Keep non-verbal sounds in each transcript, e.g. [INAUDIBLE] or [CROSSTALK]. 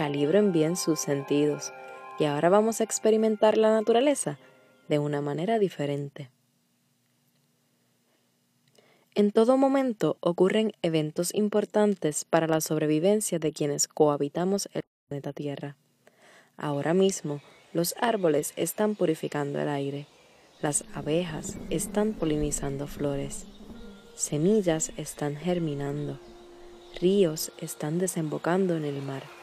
calibren bien sus sentidos y ahora vamos a experimentar la naturaleza de una manera diferente. En todo momento ocurren eventos importantes para la sobrevivencia de quienes cohabitamos el planeta Tierra. Ahora mismo, los árboles están purificando el aire, las abejas están polinizando flores, semillas están germinando, ríos están desembocando en el mar.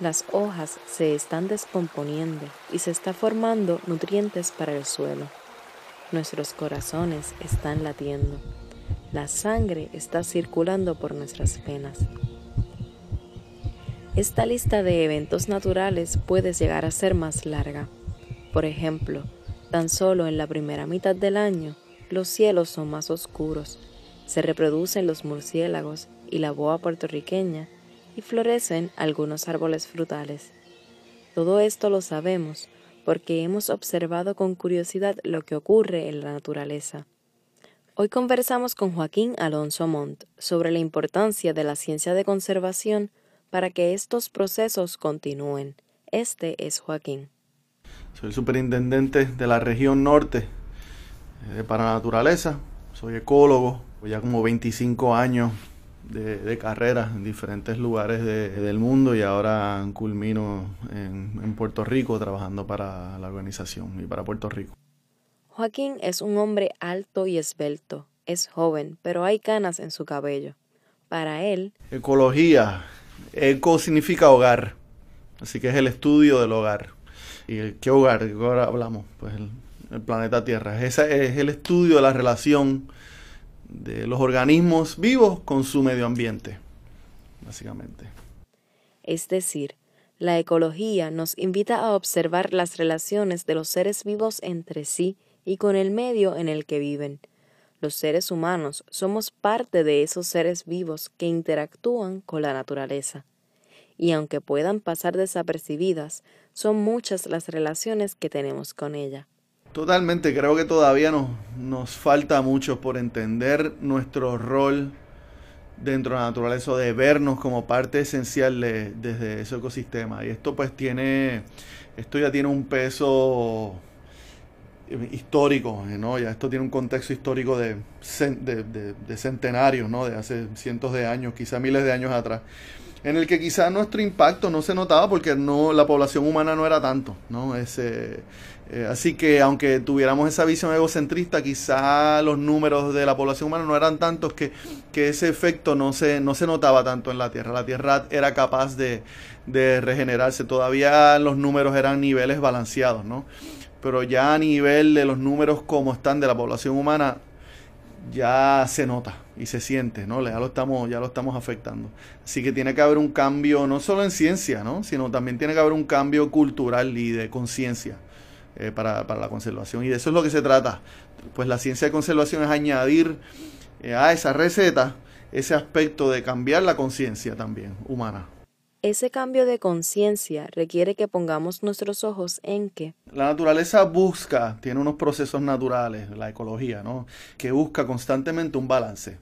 Las hojas se están descomponiendo y se está formando nutrientes para el suelo. Nuestros corazones están latiendo. La sangre está circulando por nuestras venas. Esta lista de eventos naturales puede llegar a ser más larga. Por ejemplo, tan solo en la primera mitad del año, los cielos son más oscuros, se reproducen los murciélagos y la boa puertorriqueña y florecen algunos árboles frutales. Todo esto lo sabemos porque hemos observado con curiosidad lo que ocurre en la naturaleza. Hoy conversamos con Joaquín Alonso Montt sobre la importancia de la ciencia de conservación para que estos procesos continúen. Este es Joaquín. Soy el superintendente de la región norte de eh, para naturaleza. Soy ecólogo, ya como 25 años de, carrera en diferentes lugares del mundo y ahora culmino en, en Puerto Rico trabajando para la organización y para Puerto Rico. Joaquín es un hombre alto y esbelto. Es joven, pero hay canas en su cabello. Para él... Ecología. Eco significa hogar. Así que es el estudio del hogar. ¿Y qué hogar? ¿De qué hogar hablamos? Pues el, el planeta Tierra. Ese es el estudio de la relación de los organismos vivos con su medio ambiente, básicamente. Es decir, la ecología nos invita a observar las relaciones de los seres vivos entre sí y con el medio en el que viven. Los seres humanos somos parte de esos seres vivos que interactúan con la naturaleza. Y aunque puedan pasar desapercibidas, son muchas las relaciones que tenemos con ella. Totalmente, creo que todavía nos, nos falta mucho por entender nuestro rol dentro de la naturaleza, de vernos como parte esencial de, desde ese ecosistema. Y esto pues tiene, esto ya tiene un peso histórico, ¿no? Ya esto tiene un contexto histórico de, de, de, centenarios, ¿no? De hace cientos de años, quizá miles de años atrás, en el que quizá nuestro impacto no se notaba porque no, la población humana no era tanto, ¿no? Ese, eh, así que aunque tuviéramos esa visión egocentrista, quizá los números de la población humana no eran tantos que, ese efecto no se, no se notaba tanto en la Tierra. La Tierra era capaz de, de regenerarse. Todavía los números eran niveles balanceados, ¿no? Pero ya a nivel de los números como están de la población humana, ya se nota y se siente, ¿no? Ya lo estamos, ya lo estamos afectando. Así que tiene que haber un cambio, no solo en ciencia, ¿no? Sino también tiene que haber un cambio cultural y de conciencia. Eh, para, la conservación. Y de eso es lo que se trata. Pues la ciencia de conservación es añadir eh, a esa receta ese aspecto de cambiar la conciencia también humana. Ese cambio de conciencia requiere que pongamos nuestros ojos en que la naturaleza busca, tiene unos procesos naturales, la ecología, ¿no? Que busca constantemente un balance.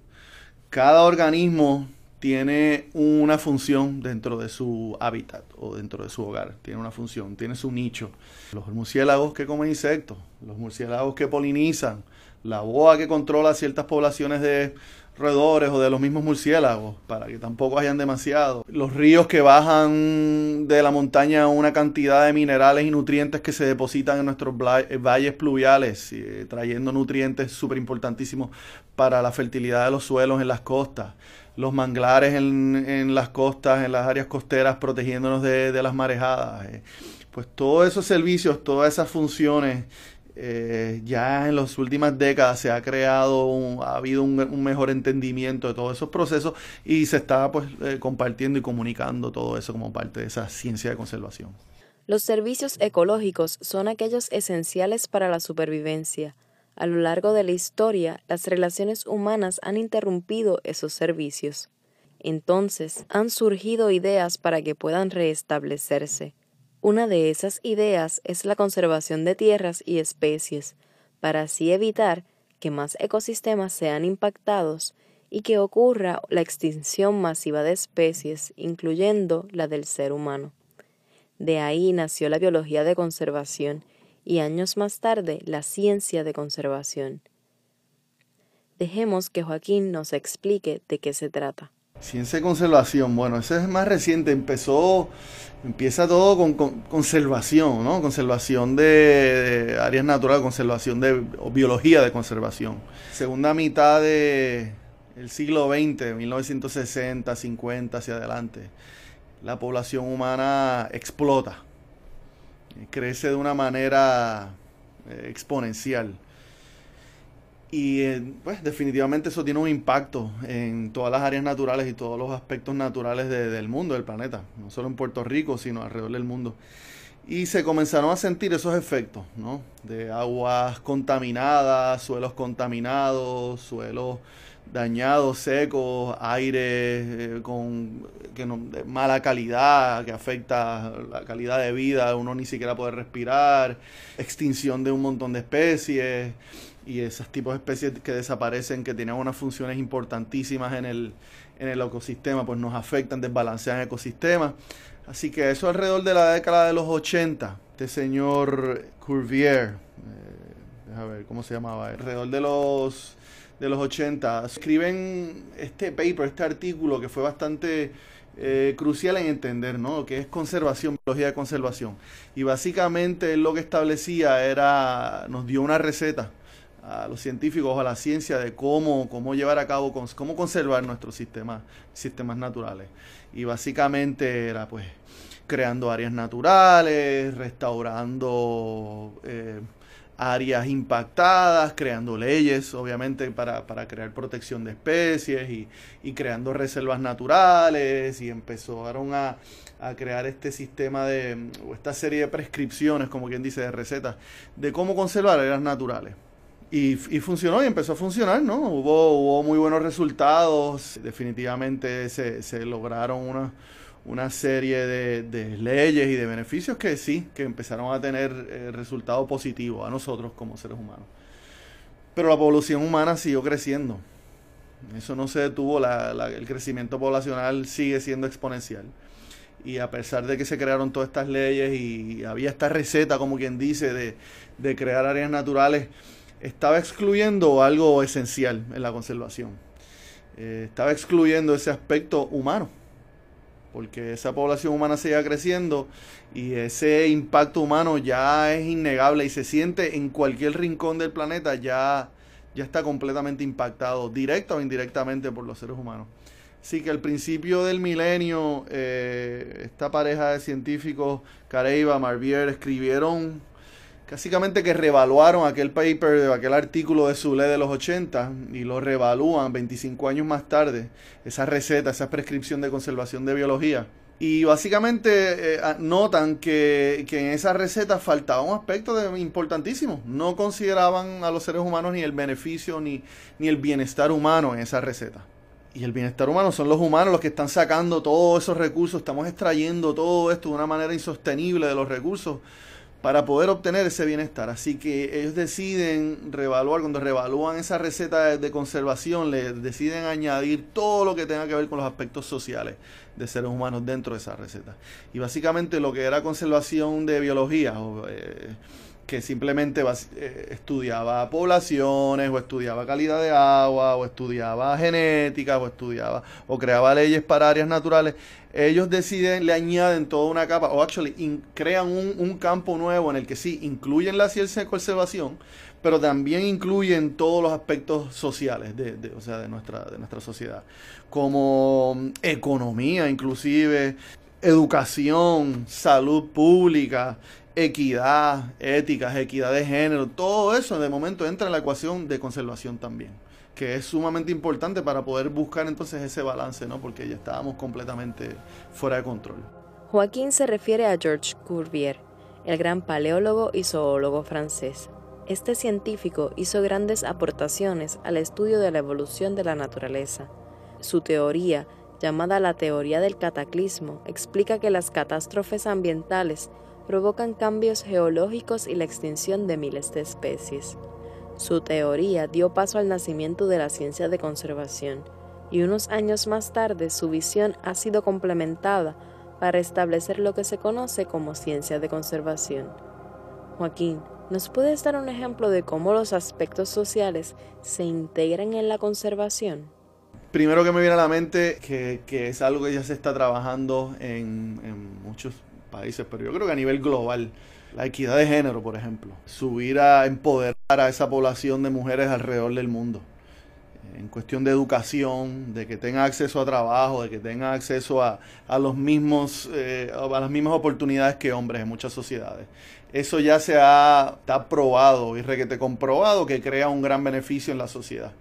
Cada organismo tiene una función dentro de su hábitat o dentro de su hogar. Tiene una función, tiene su nicho. Los murciélagos que comen insectos, los murciélagos que polinizan, la boa que controla ciertas poblaciones de roedores o de los mismos murciélagos, para que tampoco hayan demasiado. Los ríos que bajan de la montaña una cantidad de minerales y nutrientes que se depositan en nuestros valles pluviales, eh, trayendo nutrientes súper importantísimos para la fertilidad de los suelos en las costas los manglares en, las costas, en las áreas costeras, protegiéndonos de, las marejadas. Eh. Pues todos esos servicios, todas esas funciones, eh, ya en las últimas décadas se ha creado, ha habido un, mejor entendimiento de todos esos procesos y se está pues eh, compartiendo y comunicando todo eso como parte de esa ciencia de conservación. Los servicios ecológicos son aquellos esenciales para la supervivencia a lo largo de la historia, las relaciones humanas han interrumpido esos servicios. Entonces, han surgido ideas para que puedan restablecerse. Una de esas ideas es la conservación de tierras y especies, para así evitar que más ecosistemas sean impactados y que ocurra la extinción masiva de especies, incluyendo la del ser humano. De ahí nació la biología de conservación, y años más tarde la ciencia de conservación. Dejemos que Joaquín nos explique de qué se trata. Ciencia de conservación, bueno, ese es más reciente, empezó, empieza todo con, conservación, ¿no? Conservación de, áreas naturales, conservación de biología de conservación. Segunda mitad del siglo XX, 1960, 50 hacia adelante, la población humana explota crece de una manera eh, exponencial. Y eh, pues definitivamente eso tiene un impacto en todas las áreas naturales y todos los aspectos naturales del mundo, del planeta, no solo en Puerto Rico, sino alrededor del mundo. Y se comenzaron a sentir esos efectos, ¿no? De aguas contaminadas, suelos contaminados, suelos dañados, secos, aire eh, con que no, de mala calidad, que afecta la calidad de vida, uno ni siquiera puede respirar, extinción de un montón de especies y esos tipos de especies que desaparecen, que tienen unas funciones importantísimas en el, en el ecosistema, pues nos afectan, desbalancean el ecosistema. Así que eso alrededor de la década de los 80, este señor Curvier, eh, ver cómo se llamaba, alrededor de los de los 80 escriben este paper, este artículo que fue bastante eh, crucial en entender, ¿no? Que es conservación, biología de conservación. Y básicamente lo que establecía era, nos dio una receta a los científicos, a la ciencia de cómo, cómo llevar a cabo, cómo conservar nuestros sistemas, sistemas naturales. Y básicamente era pues creando áreas naturales, restaurando eh, áreas impactadas, creando leyes, obviamente, para, crear protección de especies y, creando reservas naturales y empezaron a, a, crear este sistema de, o esta serie de prescripciones, como quien dice, de recetas, de cómo conservar áreas naturales. Y, funcionó y empezó a funcionar, ¿no? Hubo, hubo muy buenos resultados, definitivamente se, se lograron unos una serie de, leyes y de beneficios que sí, que empezaron a tener eh, resultados positivos a nosotros como seres humanos. Pero la población humana siguió creciendo. Eso no se detuvo, el crecimiento poblacional sigue siendo exponencial. Y a pesar de que se crearon todas estas leyes y había esta receta, como quien dice, de, crear áreas naturales, estaba excluyendo algo esencial en la conservación. Eh, estaba excluyendo ese aspecto humano porque esa población humana sigue creciendo y ese impacto humano ya es innegable y se siente en cualquier rincón del planeta, ya, ya está completamente impactado, directa o indirectamente por los seres humanos. Así que al principio del milenio, eh, esta pareja de científicos, Careiva, Marvier, escribieron básicamente que revaluaron aquel paper, aquel artículo de Zule de los 80 y lo revalúan 25 años más tarde, esa receta, esa prescripción de conservación de biología. Y básicamente eh, notan que, que, en esa receta faltaba un aspecto de, importantísimo. No consideraban a los seres humanos ni el beneficio ni, ni el bienestar humano en esa receta. Y el bienestar humano son los humanos los que están sacando todos esos recursos, estamos extrayendo todo esto de una manera insostenible de los recursos para poder obtener ese bienestar. Así que ellos deciden revaluar, cuando revalúan esa receta de, conservación, le deciden añadir todo lo que tenga que ver con los aspectos sociales de seres humanos dentro de esa receta. Y básicamente lo que era conservación de biología, eh, que simplemente eh, estudiaba poblaciones o estudiaba calidad de agua o estudiaba genética o estudiaba o creaba leyes para áreas naturales, ellos deciden, le añaden toda una capa o actually crean un, campo nuevo en el que sí incluyen la ciencia de conservación, pero también incluyen todos los aspectos sociales de, o sea, de, nuestra, de nuestra sociedad, como mm, economía inclusive, educación, salud pública, equidad, éticas, equidad de género, todo eso de momento entra en la ecuación de conservación también, que es sumamente importante para poder buscar entonces ese balance, ¿no? Porque ya estábamos completamente fuera de control. Joaquín se refiere a Georges Cuvier, el gran paleólogo y zoólogo francés. Este científico hizo grandes aportaciones al estudio de la evolución de la naturaleza. Su teoría, llamada la teoría del cataclismo, explica que las catástrofes ambientales provocan cambios geológicos y la extinción de miles de especies. Su teoría dio paso al nacimiento de la ciencia de conservación, y unos años más tarde su visión ha sido complementada para establecer lo que se conoce como ciencia de conservación. Joaquín, ¿nos puedes dar un ejemplo de cómo los aspectos sociales se integran en la conservación? Primero que me viene a la mente, que, es algo que ya se está trabajando en, en muchos países, pero yo creo que a nivel global, la equidad de género, por ejemplo, subir a empoderar a esa población de mujeres alrededor del mundo, en cuestión de educación, de que tenga acceso a trabajo, de que tenga acceso a, a los mismos, eh, a las mismas oportunidades que hombres en muchas sociedades. Eso ya se ha está probado y requete comprobado que crea un gran beneficio en la sociedad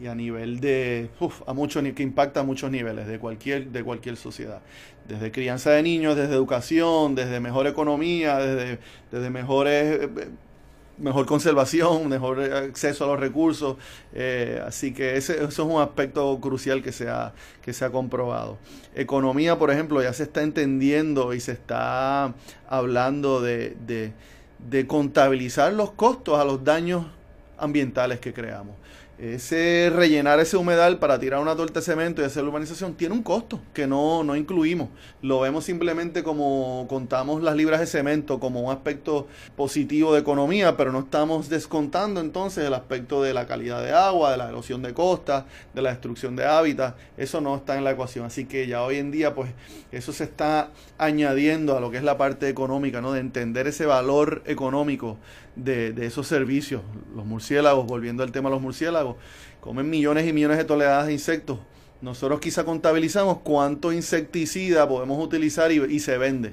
y a nivel de a muchos que impacta a muchos niveles de cualquier de cualquier sociedad. Desde crianza de niños desde educación desde mejor economía desde, desde mejores eh, mejor conservación [LAUGHS] mejor acceso a los recursos eh, así que ese, eso es un aspecto crucial que se ha que se ha comprobado. Economía por ejemplo ya se está entendiendo y se está hablando de, de contabilizar los costos a los daños ambientales que creamos ese rellenar ese humedal para tirar una torta de cemento y hacer la urbanización tiene un costo que no, no incluimos. Lo vemos simplemente como contamos las libras de cemento como un aspecto positivo de economía, pero no estamos descontando entonces el aspecto de la calidad de agua, de la erosión de costas, de la destrucción de hábitats. Eso no está en la ecuación. Así que ya hoy en día, pues, eso se está añadiendo a lo que es la parte económica, ¿no? De entender ese valor económico de, esos servicios. Los murciélagos, volviendo al tema de los murciélagos, comen millones y millones de toneladas de insectos. Nosotros quizá contabilizamos cuánto insecticida podemos utilizar y, se vende,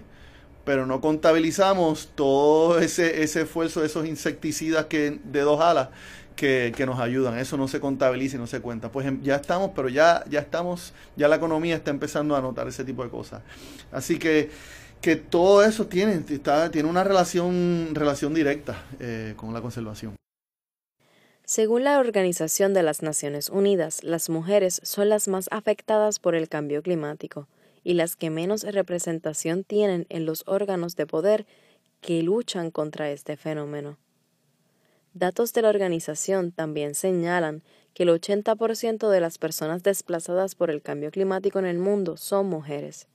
pero no contabilizamos todo ese, ese esfuerzo de esos insecticidas que, de dos alas que, que, nos ayudan. Eso no se contabiliza y no se cuenta. Pues em, ya estamos, pero ya, ya estamos, ya la economía está empezando a notar ese tipo de cosas. Así que que todo eso tiene, está, tiene una relación, relación directa eh, con la conservación. Según la Organización de las Naciones Unidas, las mujeres son las más afectadas por el cambio climático y las que menos representación tienen en los órganos de poder que luchan contra este fenómeno. Datos de la organización también señalan que el 80% de las personas desplazadas por el cambio climático en el mundo son mujeres.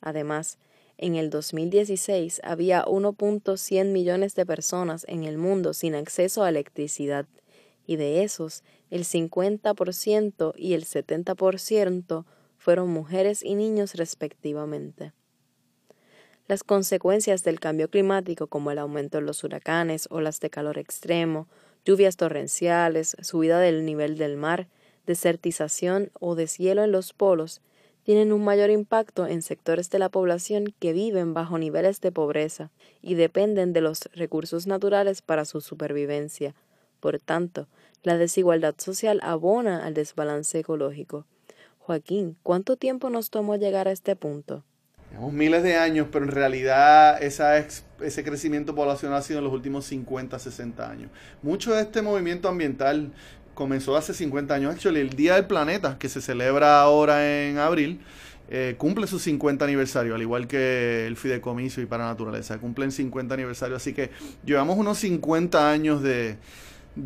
Además, en el 2016 había 1.100 millones de personas en el mundo sin acceso a electricidad, y de esos, el 50% y el 70% fueron mujeres y niños respectivamente. Las consecuencias del cambio climático, como el aumento de los huracanes, olas de calor extremo, lluvias torrenciales, subida del nivel del mar, desertización o deshielo en los polos, tienen un mayor impacto en sectores de la población que viven bajo niveles de pobreza y dependen de los recursos naturales para su supervivencia. Por tanto, la desigualdad social abona al desbalance ecológico. Joaquín, ¿cuánto tiempo nos tomó llegar a este punto? Llevamos miles de años, pero en realidad ese crecimiento poblacional ha sido en los últimos 50, 60 años. Mucho de este movimiento ambiental comenzó hace 50 años. Actually, el Día del Planeta, que se celebra ahora en abril, eh, cumple su 50 aniversario, al igual que el Fideicomiso y para Naturaleza, cumplen 50 aniversario, así que llevamos unos 50 años de,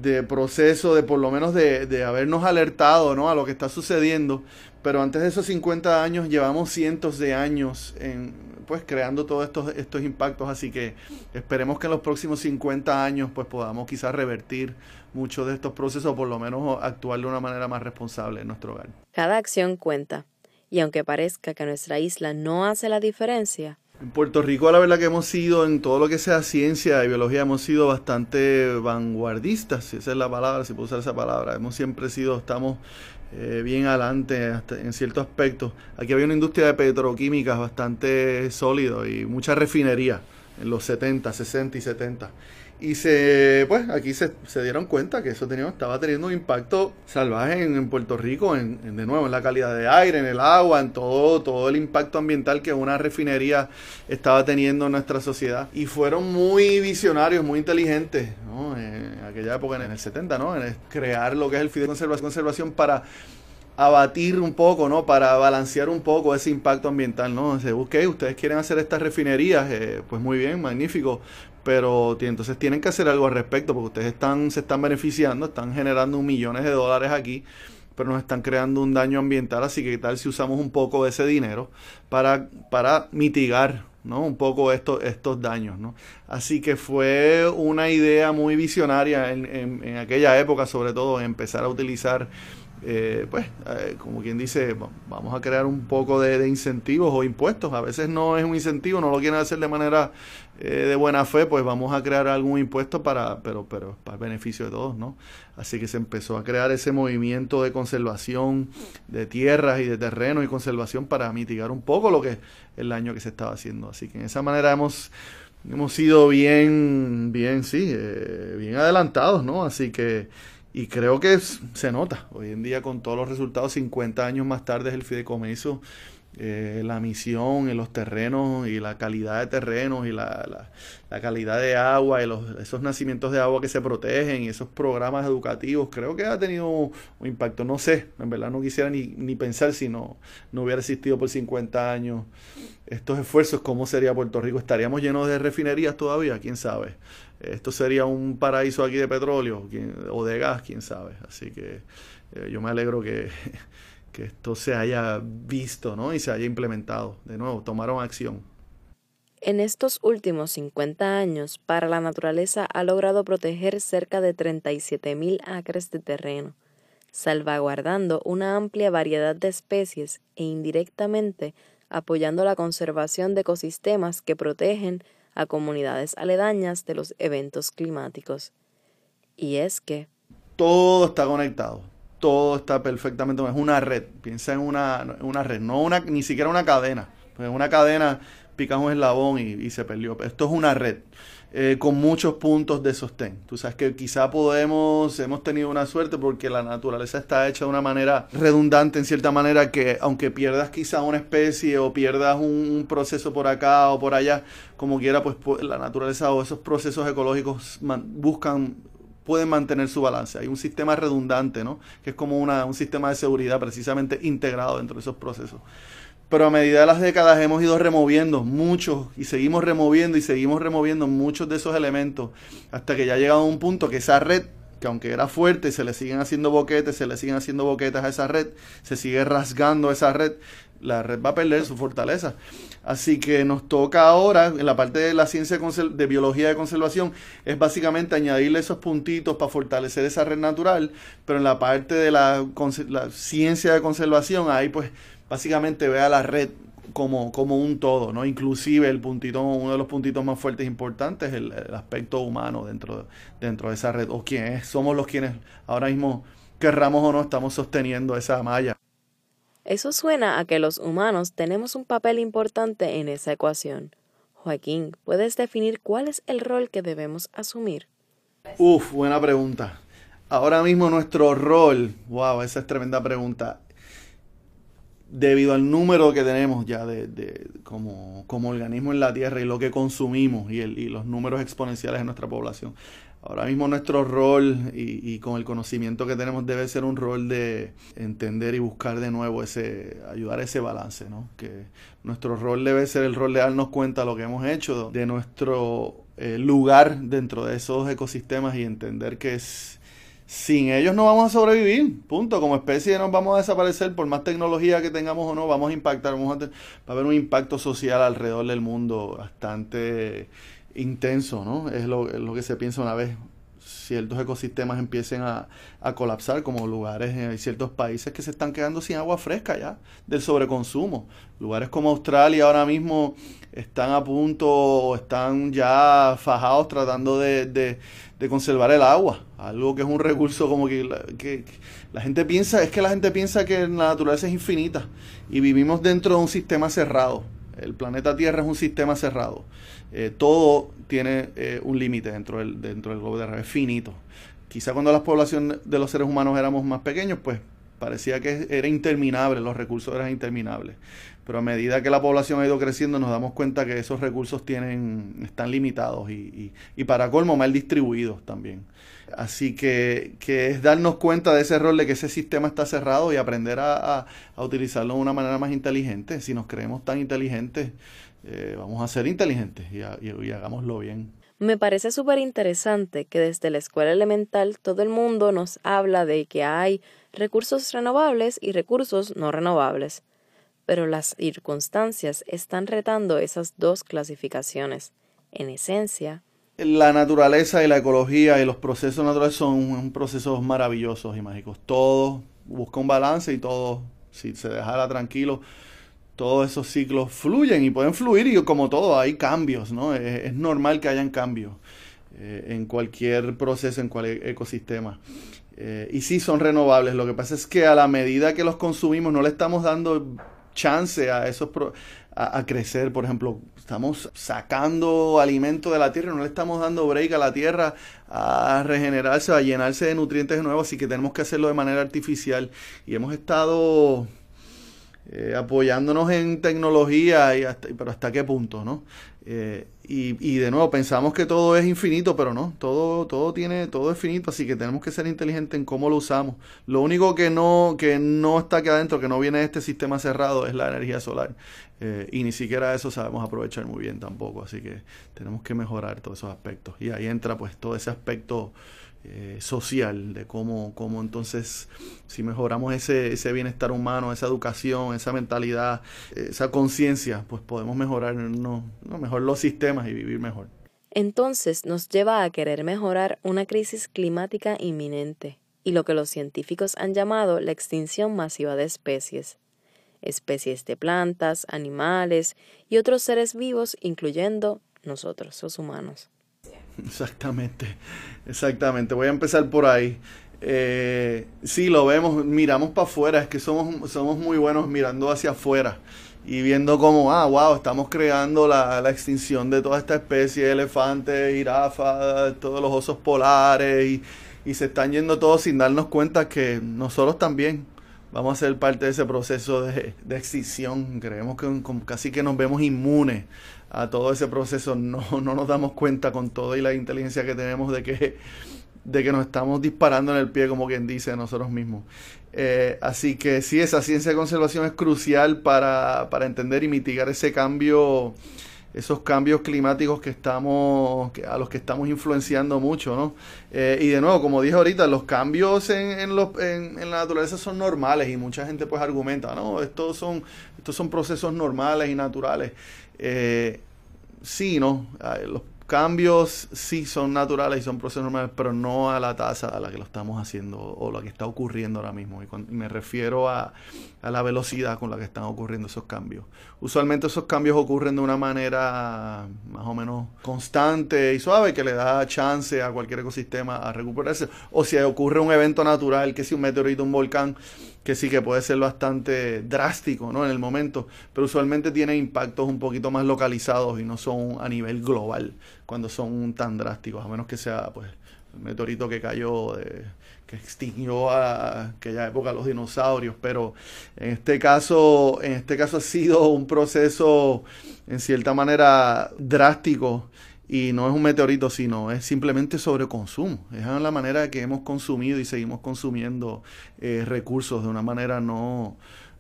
de proceso, de por lo menos de, de, habernos alertado ¿no? a lo que está sucediendo, pero antes de esos 50 años llevamos cientos de años en, pues creando todos estos, estos impactos, así que esperemos que en los próximos 50 años pues podamos quizás revertir muchos de estos procesos o por lo menos actuar de una manera más responsable en nuestro hogar. Cada acción cuenta, y aunque parezca que nuestra isla no hace la diferencia, en Puerto Rico la verdad que hemos sido en todo lo que sea ciencia y biología hemos sido bastante vanguardistas, si esa es la palabra, si puedo usar esa palabra. Hemos siempre sido, estamos eh, bien adelante en ciertos aspectos. Aquí había una industria de petroquímicas bastante sólido y mucha refinería en los 70, 60 y 70. Y se, pues aquí se, se, dieron cuenta que eso tenía, estaba teniendo un impacto salvaje en, Puerto Rico, en, de nuevo, en la calidad de aire, en el agua, en todo, todo el impacto ambiental que una refinería estaba teniendo en nuestra sociedad. Y fueron muy visionarios, muy inteligentes, ¿no? En aquella época, en el 70, ¿no? En crear lo que es el FIDE Conservación, conservación para abatir un poco, ¿no? Para balancear un poco ese impacto ambiental, ¿no? Se ustedes quieren hacer estas refinerías, eh, pues muy bien, magnífico, pero entonces tienen que hacer algo al respecto porque ustedes están se están beneficiando, están generando millones de dólares aquí, pero nos están creando un daño ambiental, así que tal si usamos un poco de ese dinero para para mitigar ¿no? un poco estos, daños. ¿no? Así que fue una idea muy visionaria en, en aquella época, sobre todo, empezar a utilizar eh, pues, eh, como quien dice, vamos a crear un poco de, incentivos o impuestos. A veces no es un incentivo, no lo quieren hacer de manera eh, de buena fe, pues vamos a crear algún impuesto para, pero, pero para el beneficio de todos, ¿no? Así que se empezó a crear ese movimiento de conservación de tierras y de terrenos y conservación para mitigar un poco lo que el daño que se estaba haciendo. Así que en esa manera hemos hemos sido bien, bien, sí, bien adelantados, ¿no? Así que y creo que se nota. Hoy en día con todos los resultados, 50 años más tarde el fideicomiso, eh, la misión en los terrenos y la calidad de terrenos y la, la, calidad de agua y los, esos nacimientos de agua que se protegen y esos programas educativos, creo que ha tenido un, impacto. No sé, en verdad no quisiera ni, ni pensar si no, no hubiera existido por 50 años estos esfuerzos, ¿cómo sería Puerto Rico? ¿Estaríamos llenos de refinerías todavía? ¿Quién sabe? esto sería un paraíso aquí de petróleo o de gas, quién sabe. Así que eh, yo me alegro que, [LAUGHS] que, esto se haya visto ¿no? y se haya implementado. De nuevo, tomaron acción. En estos últimos 50 años, para la naturaleza ha logrado proteger cerca de 37.000 acres de terreno, salvaguardando una amplia variedad de especies e indirectamente apoyando la conservación de ecosistemas que protegen a comunidades aledañas de los eventos climáticos. Y es que... Todo está conectado, todo está perfectamente, es una red, piensa en una, una red, no una, ni siquiera una cadena, pues una cadena picas un eslabón y, se perdió, esto es una red. Eh, con muchos puntos de sostén. Tú sabes que quizá podemos, hemos tenido una suerte porque la naturaleza está hecha de una manera redundante en cierta manera que aunque pierdas quizá una especie o pierdas un, proceso por acá o por allá, como quiera, pues la naturaleza o esos procesos ecológicos buscan pueden mantener su balance. Hay un sistema redundante, ¿no? Que es como una, un sistema de seguridad precisamente integrado dentro de esos procesos pero a medida de las décadas hemos ido removiendo muchos y seguimos removiendo y seguimos removiendo muchos de esos elementos hasta que ya ha llegado a un punto que esa red, que aunque era fuerte, se le siguen haciendo boquetes, se le siguen haciendo boquetas a esa red, se sigue rasgando esa red, la red va a perder su fortaleza. Así que nos toca ahora, en la parte de la ciencia de biología de conservación, es básicamente añadirle esos puntitos para fortalecer esa red natural, pero en la parte de la, ciencia de conservación, ahí pues básicamente ve a la red como, como un todo, ¿no? Inclusive el puntito, uno de los puntitos más fuertes e importantes es el, aspecto humano dentro, dentro de esa red, o quiénes somos los quienes ahora mismo, querramos o no, estamos sosteniendo esa malla. Eso suena a que los humanos tenemos un papel importante en esa ecuación. Joaquín, ¿puedes definir cuál es el rol que debemos asumir? Uf, buena pregunta. Ahora mismo nuestro rol, wow, esa es tremenda pregunta debido al número que tenemos ya de, como, como, organismo en la Tierra y lo que consumimos y, y los números exponenciales de nuestra población. Ahora mismo nuestro rol y, con el conocimiento que tenemos debe ser un rol de entender y buscar de nuevo ese, ayudar a ese balance, ¿no? Que nuestro rol debe ser el rol de darnos cuenta de lo que hemos hecho, de nuestro eh, lugar dentro de esos ecosistemas y entender que es, sin ellos no vamos a sobrevivir, punto. Como especie nos vamos a desaparecer, por más tecnología que tengamos o no, vamos a impactar, vamos a va a haber un impacto social alrededor del mundo bastante intenso, ¿no? Es lo, que se piensa una vez ciertos ecosistemas empiecen a, colapsar, como lugares en ciertos países que se están quedando sin agua fresca ya, del sobreconsumo. Lugares como Australia ahora mismo están a punto, están ya fajados tratando de, conservar el agua, algo que es un recurso como que la gente piensa, es que la gente piensa que la naturaleza es infinita y vivimos dentro de un sistema cerrado. El planeta Tierra es un sistema cerrado. Eh, todo tiene eh, un límite dentro del, dentro del globo terráqueo, es finito. Quizá cuando la población de los seres humanos éramos más pequeños, pues parecía que era interminable, los recursos eran interminables. Pero a medida que la población ha ido creciendo, nos damos cuenta que esos recursos tienen, están limitados y, y, para colmo mal distribuidos también. Así que, es darnos cuenta de ese rol de que ese sistema está cerrado y aprender a, a, a utilizarlo de una manera más inteligente. Si nos creemos tan inteligentes, eh, vamos a ser inteligentes y, y, hagámoslo bien. Me parece súper interesante que desde la escuela elemental todo el mundo nos habla de que hay recursos renovables y recursos no renovables, pero las circunstancias están retando esas dos clasificaciones. En esencia, la naturaleza y la ecología y los procesos naturales son procesos maravillosos y mágicos. Todo busca un balance y todo, si se dejara tranquilo, todos esos ciclos fluyen y pueden fluir y como todo hay cambios, ¿no? Es, normal que hayan cambios eh, en cualquier proceso, en cualquier ecosistema. Eh, y sí son renovables, lo que pasa es que a la medida que los consumimos no le estamos dando chance a esos a, crecer, por ejemplo, estamos sacando alimento de la tierra, no le estamos dando break a la tierra a regenerarse, a llenarse de nutrientes nuevos, así que tenemos que hacerlo de manera artificial. Y hemos estado eh, apoyándonos en tecnología, y pero hasta qué punto, ¿no? Eh, y, y, de nuevo, pensamos que todo es infinito, pero no, todo, todo tiene, todo es finito, así que tenemos que ser inteligentes en cómo lo usamos. Lo único que no, que no está aquí adentro, que no viene de este sistema cerrado, es la energía solar. Eh, y ni siquiera eso sabemos aprovechar muy bien tampoco, así que tenemos que mejorar todos esos aspectos. Y ahí entra pues todo ese aspecto eh, social, de cómo, cómo entonces, si mejoramos ese, ese bienestar humano, esa educación, esa mentalidad, esa conciencia, pues podemos mejorar no, no, mejor los sistemas y vivir mejor. Entonces nos lleva a querer mejorar una crisis climática inminente y lo que los científicos han llamado la extinción masiva de especies, especies de plantas, animales y otros seres vivos, incluyendo nosotros, los humanos. [LAUGHS] Exactamente, exactamente. Voy a empezar por ahí. Eh, sí, lo vemos, miramos para afuera, es que somos, somos muy buenos mirando hacia afuera y viendo cómo, ah, wow, estamos creando la, extinción de toda esta especie elefantes, jirafas, todos los osos polares y se están yendo todos sin darnos cuenta que nosotros también vamos a ser parte de ese proceso de, de extinción. Creemos que casi que nos vemos inmunes a todo ese proceso, no, no nos damos cuenta con toda y la inteligencia que tenemos de que, de que nos estamos disparando en el pie, como quien dice, nosotros mismos. Eh, así que sí, esa ciencia de conservación es crucial para, para entender y mitigar ese cambio esos cambios climáticos que estamos a los que estamos influenciando mucho, ¿no? Eh, y de nuevo, como dije ahorita, los cambios en, en, los, en, la naturaleza son normales y mucha gente pues argumenta, no, estos son estos son procesos normales y naturales. Eh, sí, ¿no? Los cambios sí son naturales y son procesos normales, pero no a la tasa a la que lo estamos haciendo o la que está ocurriendo ahora mismo. Y, me refiero a, a, la velocidad con la que están ocurriendo esos cambios. Usualmente esos cambios ocurren de una manera más o menos constante y suave que le da chance a cualquier ecosistema a recuperarse. O si ocurre un evento natural, que si un meteorito, un volcán, que sí que puede ser bastante drástico ¿no? en el momento, pero usualmente tiene impactos un poquito más localizados y no son a nivel global cuando son tan drásticos, a menos que sea pues el meteorito que cayó, que extinguió a aquella época los dinosaurios, pero en este caso, en este caso ha sido un proceso en cierta manera drástico y no es un meteorito, sino es simplemente sobreconsumo. Es la manera que hemos consumido y seguimos consumiendo eh, recursos de una manera no,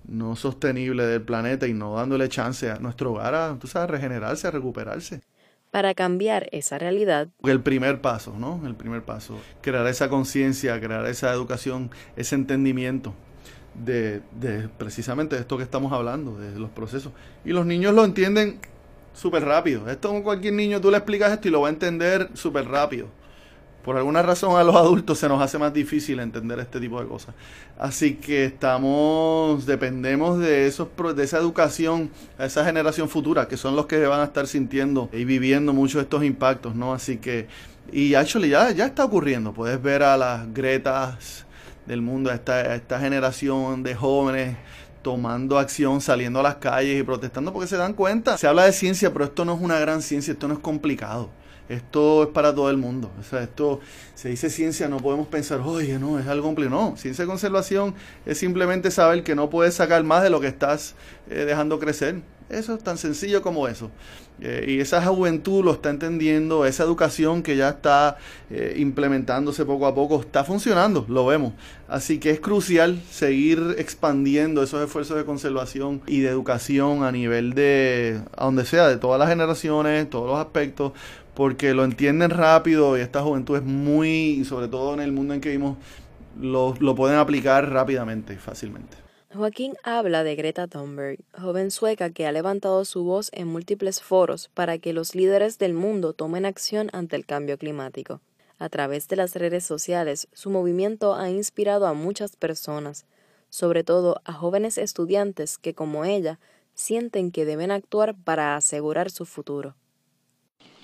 no sostenible del planeta y no dándole chance a nuestro hogar a, tú sabes, regenerarse, a recuperarse. Para cambiar esa realidad. El primer paso, ¿no? El primer paso. Crear esa conciencia, crear esa educación, ese entendimiento de, de precisamente de esto que estamos hablando, de los procesos. Y los niños lo entienden súper rápido. Esto cualquier niño tú le explicas esto y lo va a entender súper rápido. Por alguna razón a los adultos se nos hace más difícil entender este tipo de cosas. Así que estamos, dependemos de esos de esa educación a esa generación futura, que son los que van a estar sintiendo y viviendo muchos de estos impactos, ¿no? Así que, y actually ya, ya está ocurriendo. Puedes ver a las Gretas del mundo, a esta, a esta generación de jóvenes tomando acción, saliendo a las calles y protestando porque se dan cuenta. Se habla de ciencia, pero esto no es una gran ciencia, esto no es complicado. Esto es para todo el mundo. O sea, esto se dice ciencia, no podemos pensar, oye, no, es algo complicado. No, ciencia de conservación es simplemente saber que no puedes sacar más de lo que estás eh, dejando crecer. Eso es tan sencillo como eso. Eh, y esa juventud lo está entendiendo, esa educación que ya está eh, implementándose poco a poco está funcionando, lo vemos. Así que es crucial seguir expandiendo esos esfuerzos de conservación y de educación a nivel de, a donde sea, de todas las generaciones, todos los aspectos, porque lo entienden rápido y esta juventud es muy, sobre todo en el mundo en que vivimos, lo, lo pueden aplicar rápidamente y fácilmente. Joaquín habla de Greta Thunberg, joven sueca que ha levantado su voz en múltiples foros para que los líderes del mundo tomen acción ante el cambio climático. A través de las redes sociales, su movimiento ha inspirado a muchas personas, sobre todo a jóvenes estudiantes que, como ella, sienten que deben actuar para asegurar su futuro.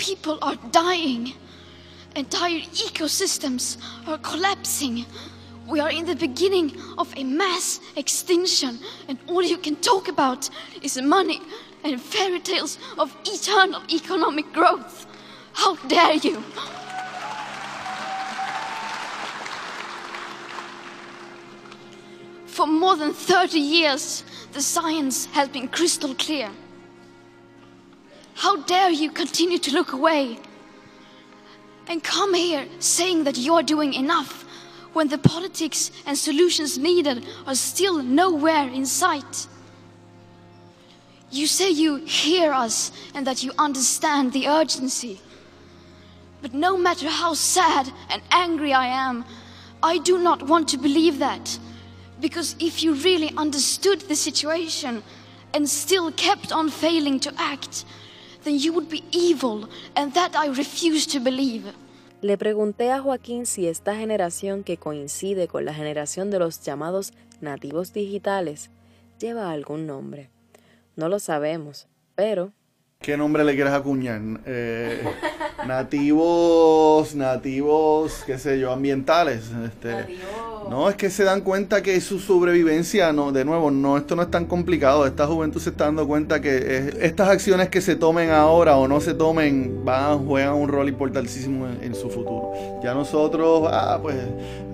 people are dying, entire ecosystems are collapsing. We are in the beginning of a mass extinction, and all you can talk about is money and fairy tales of eternal economic growth. How dare you! For more than 30 years, the science has been crystal clear. How dare you continue to look away and come here saying that you're doing enough when the politics and solutions needed are still nowhere in sight. You say you hear us and that you understand the urgency. But no matter how sad and angry I am, I do not want to believe that. Because if you really understood the situation and still kept on failing to act, then you would be evil, and that I refuse to believe. Le pregunté a Joaquín si esta generación que coincide con la generación de los llamados nativos digitales lleva algún nombre. No lo sabemos, pero... ¿Qué nombre le quieres acuñar? Eh, [LAUGHS] nativos, nativos, qué sé yo, ambientales. Este, no, es que se dan cuenta que su sobrevivencia, no, de nuevo, no, esto no es tan complicado. Esta juventud se está dando cuenta que estas acciones que se tomen ahora o no se tomen van, juegan un rol importantísimo en, su futuro. Ya nosotros, ah, pues,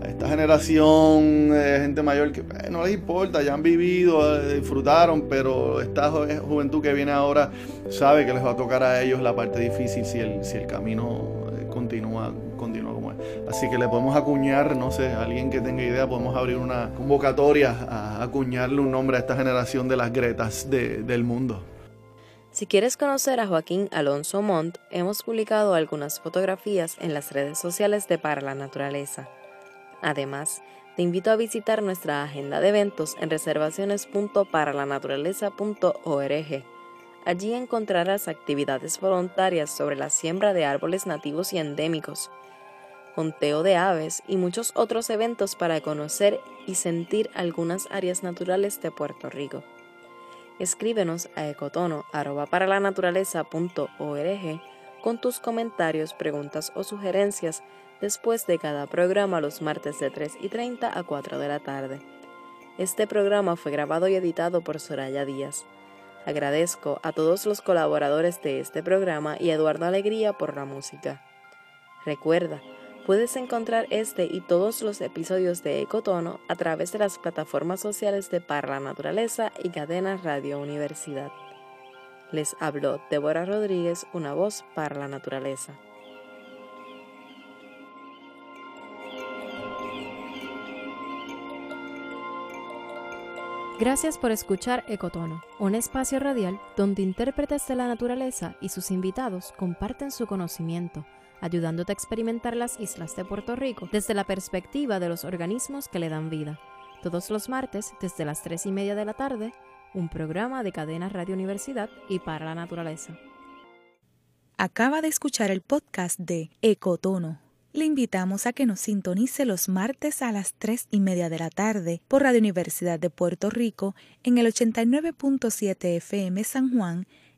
esta generación de gente mayor que eh, no les importa, ya han vivido, eh, disfrutaron, pero esta juventud que viene ahora sabe que les va a tocar a ellos la parte difícil si el, si el camino eh, continúa. Así que le podemos acuñar, no sé, alguien que tenga idea, podemos abrir una convocatoria a acuñarle un nombre a esta generación de las Gretas del mundo. Si quieres conocer a Joaquín Alonso Montt, hemos publicado algunas fotografías en las redes sociales de Para la Naturaleza. Además, te invito a visitar nuestra agenda de eventos en reservaciones.paralanaturaleza.org Allí encontrarás actividades voluntarias sobre la siembra de árboles nativos y endémicos, conteo de aves y muchos otros eventos para conocer y sentir algunas áreas naturales de Puerto Rico. Escríbenos a ecotono.org con tus comentarios, preguntas o sugerencias después de cada programa los martes de 3 y 30 a 4 de la tarde. Este programa fue grabado y editado por Soraya Díaz. Agradezco a todos los colaboradores de este programa y a Eduardo Alegría por la música. Recuerda, puedes encontrar este y todos los episodios de Ecotono a través de las plataformas sociales de Para Naturaleza y Cadena Radio Universidad. Les habló Débora Rodríguez, una voz para la naturaleza. Gracias por escuchar Ecotono, un espacio radial donde intérpretes de la naturaleza y sus invitados comparten su conocimiento, ayudándote a experimentar las islas de Puerto Rico desde la perspectiva de los organismos que le dan vida. Todos los martes, desde las 3 y media de la tarde, un programa de Cadena Radio Universidad y para la naturaleza. Acaba de escuchar el podcast de Ecotono le invitamos a que nos sintonice los martes a las 3 y media de la tarde por Radio Universidad de Puerto Rico en el 89.7 FM San Juan